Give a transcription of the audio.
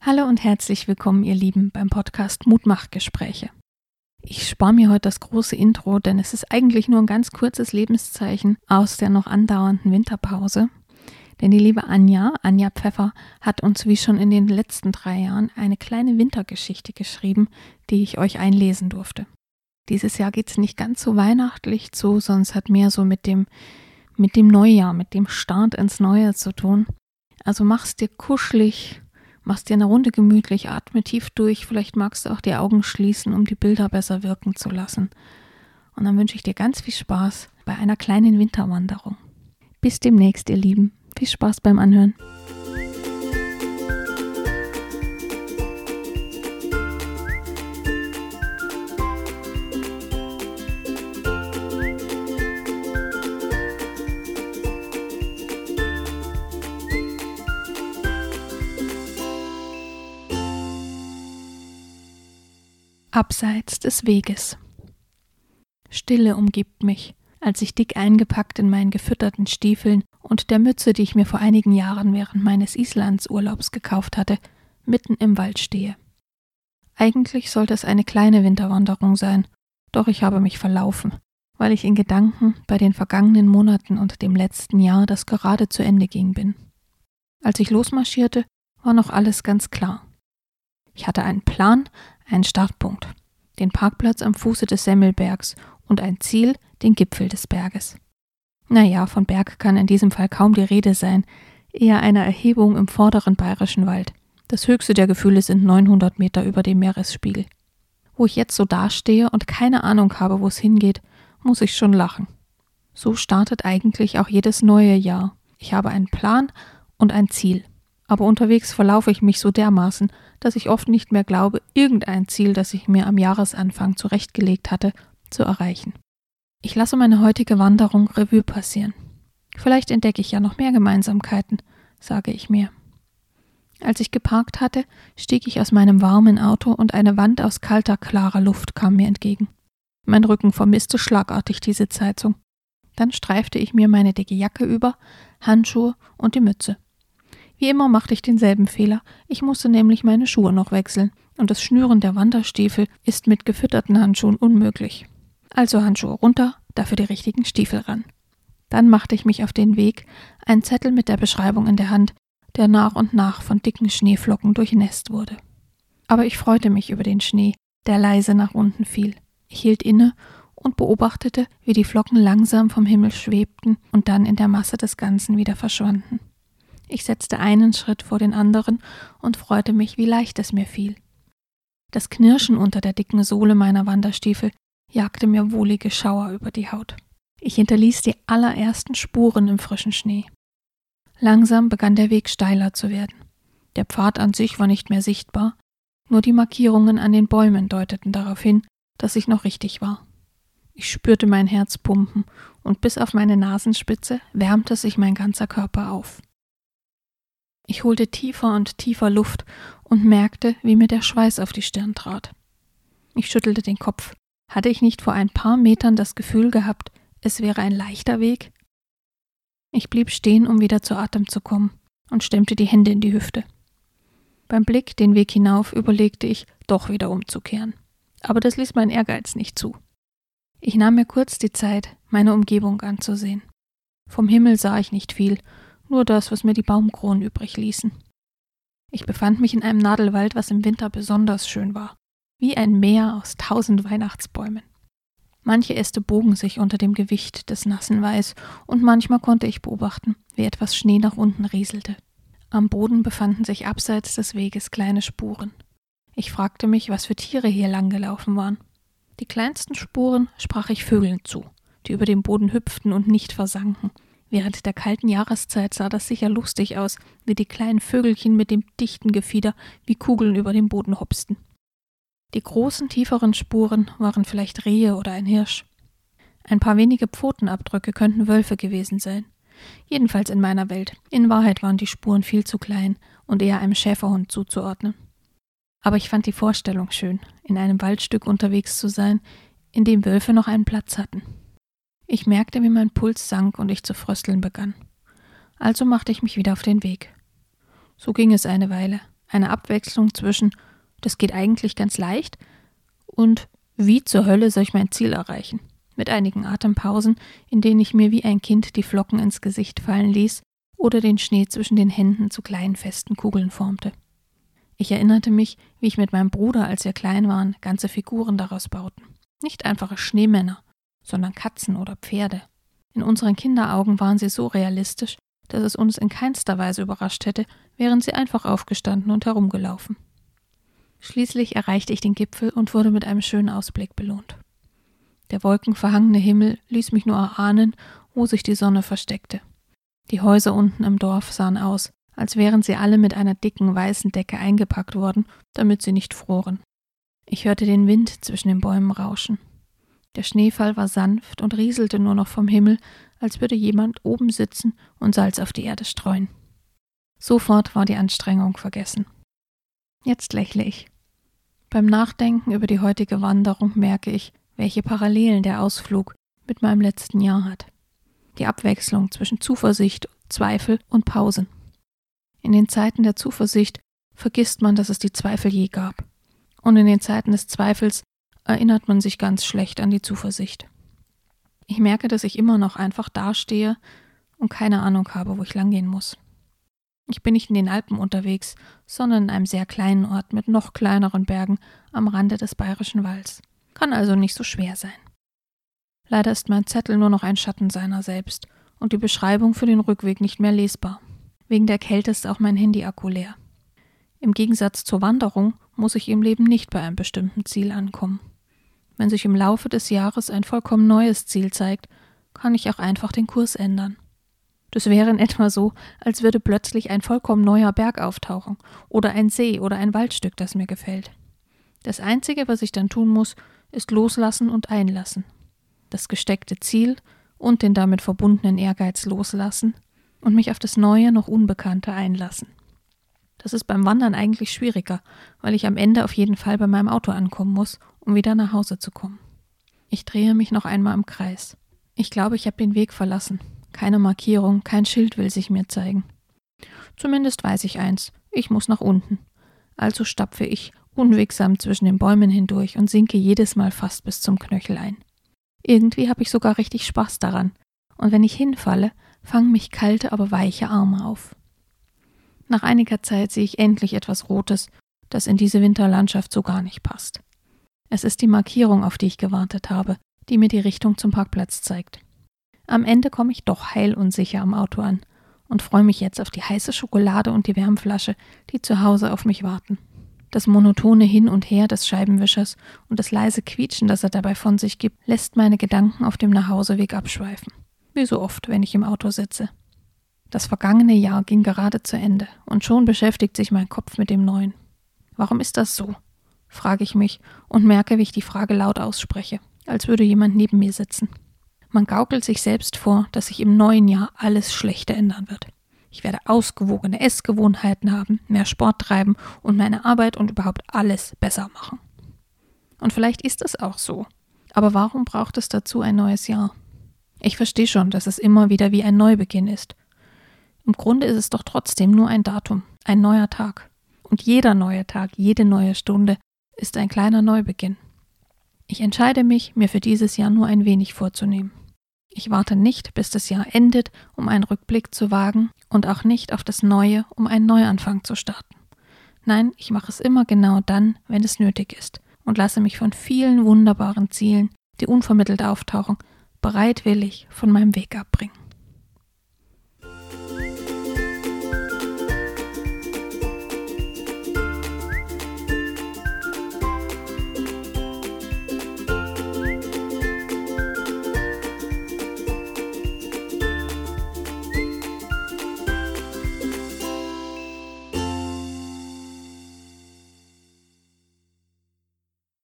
Hallo und herzlich willkommen, ihr Lieben, beim Podcast Mutmachgespräche. Ich spare mir heute das große Intro, denn es ist eigentlich nur ein ganz kurzes Lebenszeichen aus der noch andauernden Winterpause. Denn die liebe Anja, Anja Pfeffer, hat uns wie schon in den letzten drei Jahren eine kleine Wintergeschichte geschrieben, die ich euch einlesen durfte. Dieses Jahr geht es nicht ganz so weihnachtlich zu, sondern es hat mehr so mit dem, mit dem Neujahr, mit dem Start ins Neue zu tun. Also mach's dir kuschelig, Machst dir eine Runde gemütlich, atme tief durch, vielleicht magst du auch die Augen schließen, um die Bilder besser wirken zu lassen. Und dann wünsche ich dir ganz viel Spaß bei einer kleinen Winterwanderung. Bis demnächst, ihr Lieben. Viel Spaß beim Anhören. Abseits des Weges. Stille umgibt mich, als ich dick eingepackt in meinen gefütterten Stiefeln und der Mütze, die ich mir vor einigen Jahren während meines Islandsurlaubs gekauft hatte, mitten im Wald stehe. Eigentlich sollte es eine kleine Winterwanderung sein, doch ich habe mich verlaufen, weil ich in Gedanken bei den vergangenen Monaten und dem letzten Jahr, das gerade zu Ende ging, bin. Als ich losmarschierte, war noch alles ganz klar. Ich hatte einen Plan, einen Startpunkt, den Parkplatz am Fuße des Semmelbergs und ein Ziel, den Gipfel des Berges. Naja, von Berg kann in diesem Fall kaum die Rede sein, eher einer Erhebung im vorderen bayerischen Wald. Das höchste der Gefühle sind 900 Meter über dem Meeresspiegel. Wo ich jetzt so dastehe und keine Ahnung habe, wo es hingeht, muss ich schon lachen. So startet eigentlich auch jedes neue Jahr. Ich habe einen Plan und ein Ziel aber unterwegs verlaufe ich mich so dermaßen, dass ich oft nicht mehr glaube, irgendein Ziel, das ich mir am Jahresanfang zurechtgelegt hatte, zu erreichen. Ich lasse meine heutige Wanderung Revue passieren. Vielleicht entdecke ich ja noch mehr Gemeinsamkeiten, sage ich mir. Als ich geparkt hatte, stieg ich aus meinem warmen Auto und eine Wand aus kalter, klarer Luft kam mir entgegen. Mein Rücken vermisste schlagartig diese Zeizung. Dann streifte ich mir meine dicke Jacke über, Handschuhe und die Mütze. Wie immer machte ich denselben Fehler. Ich musste nämlich meine Schuhe noch wechseln, und das Schnüren der Wanderstiefel ist mit gefütterten Handschuhen unmöglich. Also Handschuhe runter, dafür die richtigen Stiefel ran. Dann machte ich mich auf den Weg, ein Zettel mit der Beschreibung in der Hand, der nach und nach von dicken Schneeflocken durchnässt wurde. Aber ich freute mich über den Schnee, der leise nach unten fiel. Ich hielt inne und beobachtete, wie die Flocken langsam vom Himmel schwebten und dann in der Masse des Ganzen wieder verschwanden. Ich setzte einen Schritt vor den anderen und freute mich, wie leicht es mir fiel. Das Knirschen unter der dicken Sohle meiner Wanderstiefel jagte mir wohlige Schauer über die Haut. Ich hinterließ die allerersten Spuren im frischen Schnee. Langsam begann der Weg steiler zu werden. Der Pfad an sich war nicht mehr sichtbar, nur die Markierungen an den Bäumen deuteten darauf hin, dass ich noch richtig war. Ich spürte mein Herz pumpen, und bis auf meine Nasenspitze wärmte sich mein ganzer Körper auf. Ich holte tiefer und tiefer Luft und merkte, wie mir der Schweiß auf die Stirn trat. Ich schüttelte den Kopf. Hatte ich nicht vor ein paar Metern das Gefühl gehabt, es wäre ein leichter Weg? Ich blieb stehen, um wieder zu Atem zu kommen, und stemmte die Hände in die Hüfte. Beim Blick den Weg hinauf überlegte ich, doch wieder umzukehren. Aber das ließ mein Ehrgeiz nicht zu. Ich nahm mir kurz die Zeit, meine Umgebung anzusehen. Vom Himmel sah ich nicht viel, nur das, was mir die Baumkronen übrig ließen. Ich befand mich in einem Nadelwald, was im Winter besonders schön war, wie ein Meer aus tausend Weihnachtsbäumen. Manche Äste bogen sich unter dem Gewicht des nassen Weiß, und manchmal konnte ich beobachten, wie etwas Schnee nach unten rieselte. Am Boden befanden sich abseits des Weges kleine Spuren. Ich fragte mich, was für Tiere hier langgelaufen waren. Die kleinsten Spuren sprach ich Vögeln zu, die über dem Boden hüpften und nicht versanken, Während der kalten Jahreszeit sah das sicher lustig aus, wie die kleinen Vögelchen mit dem dichten Gefieder wie Kugeln über dem Boden hopsten. Die großen, tieferen Spuren waren vielleicht Rehe oder ein Hirsch. Ein paar wenige Pfotenabdrücke könnten Wölfe gewesen sein. Jedenfalls in meiner Welt. In Wahrheit waren die Spuren viel zu klein und eher einem Schäferhund zuzuordnen. Aber ich fand die Vorstellung schön, in einem Waldstück unterwegs zu sein, in dem Wölfe noch einen Platz hatten. Ich merkte, wie mein Puls sank und ich zu frösteln begann. Also machte ich mich wieder auf den Weg. So ging es eine Weile. Eine Abwechslung zwischen das geht eigentlich ganz leicht und wie zur Hölle soll ich mein Ziel erreichen? Mit einigen Atempausen, in denen ich mir wie ein Kind die Flocken ins Gesicht fallen ließ oder den Schnee zwischen den Händen zu kleinen festen Kugeln formte. Ich erinnerte mich, wie ich mit meinem Bruder, als wir klein waren, ganze Figuren daraus bauten. Nicht einfache Schneemänner, sondern Katzen oder Pferde. In unseren Kinderaugen waren sie so realistisch, dass es uns in keinster Weise überrascht hätte, wären sie einfach aufgestanden und herumgelaufen. Schließlich erreichte ich den Gipfel und wurde mit einem schönen Ausblick belohnt. Der wolkenverhangene Himmel ließ mich nur erahnen, wo sich die Sonne versteckte. Die Häuser unten im Dorf sahen aus, als wären sie alle mit einer dicken weißen Decke eingepackt worden, damit sie nicht froren. Ich hörte den Wind zwischen den Bäumen rauschen. Der Schneefall war sanft und rieselte nur noch vom Himmel, als würde jemand oben sitzen und Salz auf die Erde streuen. Sofort war die Anstrengung vergessen. Jetzt lächle ich. Beim Nachdenken über die heutige Wanderung merke ich, welche Parallelen der Ausflug mit meinem letzten Jahr hat. Die Abwechslung zwischen Zuversicht, Zweifel und Pausen. In den Zeiten der Zuversicht vergisst man, dass es die Zweifel je gab. Und in den Zeiten des Zweifels erinnert man sich ganz schlecht an die Zuversicht. Ich merke, dass ich immer noch einfach dastehe und keine Ahnung habe, wo ich langgehen muss. Ich bin nicht in den Alpen unterwegs, sondern in einem sehr kleinen Ort mit noch kleineren Bergen am Rande des bayerischen Walds. Kann also nicht so schwer sein. Leider ist mein Zettel nur noch ein Schatten seiner selbst und die Beschreibung für den Rückweg nicht mehr lesbar. Wegen der Kälte ist auch mein Handy-Akku leer. Im Gegensatz zur Wanderung muss ich im Leben nicht bei einem bestimmten Ziel ankommen. Wenn sich im Laufe des Jahres ein vollkommen neues Ziel zeigt, kann ich auch einfach den Kurs ändern. Das wäre in etwa so, als würde plötzlich ein vollkommen neuer Berg auftauchen oder ein See oder ein Waldstück, das mir gefällt. Das Einzige, was ich dann tun muss, ist loslassen und einlassen. Das gesteckte Ziel und den damit verbundenen Ehrgeiz loslassen und mich auf das Neue, noch Unbekannte einlassen. Das ist beim Wandern eigentlich schwieriger, weil ich am Ende auf jeden Fall bei meinem Auto ankommen muss, um wieder nach Hause zu kommen. Ich drehe mich noch einmal im Kreis. Ich glaube, ich habe den Weg verlassen. Keine Markierung, kein Schild will sich mir zeigen. Zumindest weiß ich eins, ich muss nach unten. Also stapfe ich unwegsam zwischen den Bäumen hindurch und sinke jedes Mal fast bis zum Knöchel ein. Irgendwie habe ich sogar richtig Spaß daran, und wenn ich hinfalle, fangen mich kalte, aber weiche Arme auf. Nach einiger Zeit sehe ich endlich etwas Rotes, das in diese Winterlandschaft so gar nicht passt. Es ist die Markierung, auf die ich gewartet habe, die mir die Richtung zum Parkplatz zeigt. Am Ende komme ich doch heil und sicher am Auto an und freue mich jetzt auf die heiße Schokolade und die Wärmflasche, die zu Hause auf mich warten. Das monotone Hin und Her des Scheibenwischers und das leise Quietschen, das er dabei von sich gibt, lässt meine Gedanken auf dem Nachhauseweg abschweifen. Wie so oft, wenn ich im Auto sitze. Das vergangene Jahr ging gerade zu Ende und schon beschäftigt sich mein Kopf mit dem Neuen. Warum ist das so? Frage ich mich und merke, wie ich die Frage laut ausspreche, als würde jemand neben mir sitzen. Man gaukelt sich selbst vor, dass sich im neuen Jahr alles schlechter ändern wird. Ich werde ausgewogene Essgewohnheiten haben, mehr Sport treiben und meine Arbeit und überhaupt alles besser machen. Und vielleicht ist es auch so. Aber warum braucht es dazu ein neues Jahr? Ich verstehe schon, dass es immer wieder wie ein Neubeginn ist. Im Grunde ist es doch trotzdem nur ein Datum, ein neuer Tag. Und jeder neue Tag, jede neue Stunde ist ein kleiner Neubeginn. Ich entscheide mich, mir für dieses Jahr nur ein wenig vorzunehmen. Ich warte nicht, bis das Jahr endet, um einen Rückblick zu wagen und auch nicht auf das Neue, um einen Neuanfang zu starten. Nein, ich mache es immer genau dann, wenn es nötig ist und lasse mich von vielen wunderbaren Zielen, die unvermittelt auftauchen, bereitwillig von meinem Weg abbringen.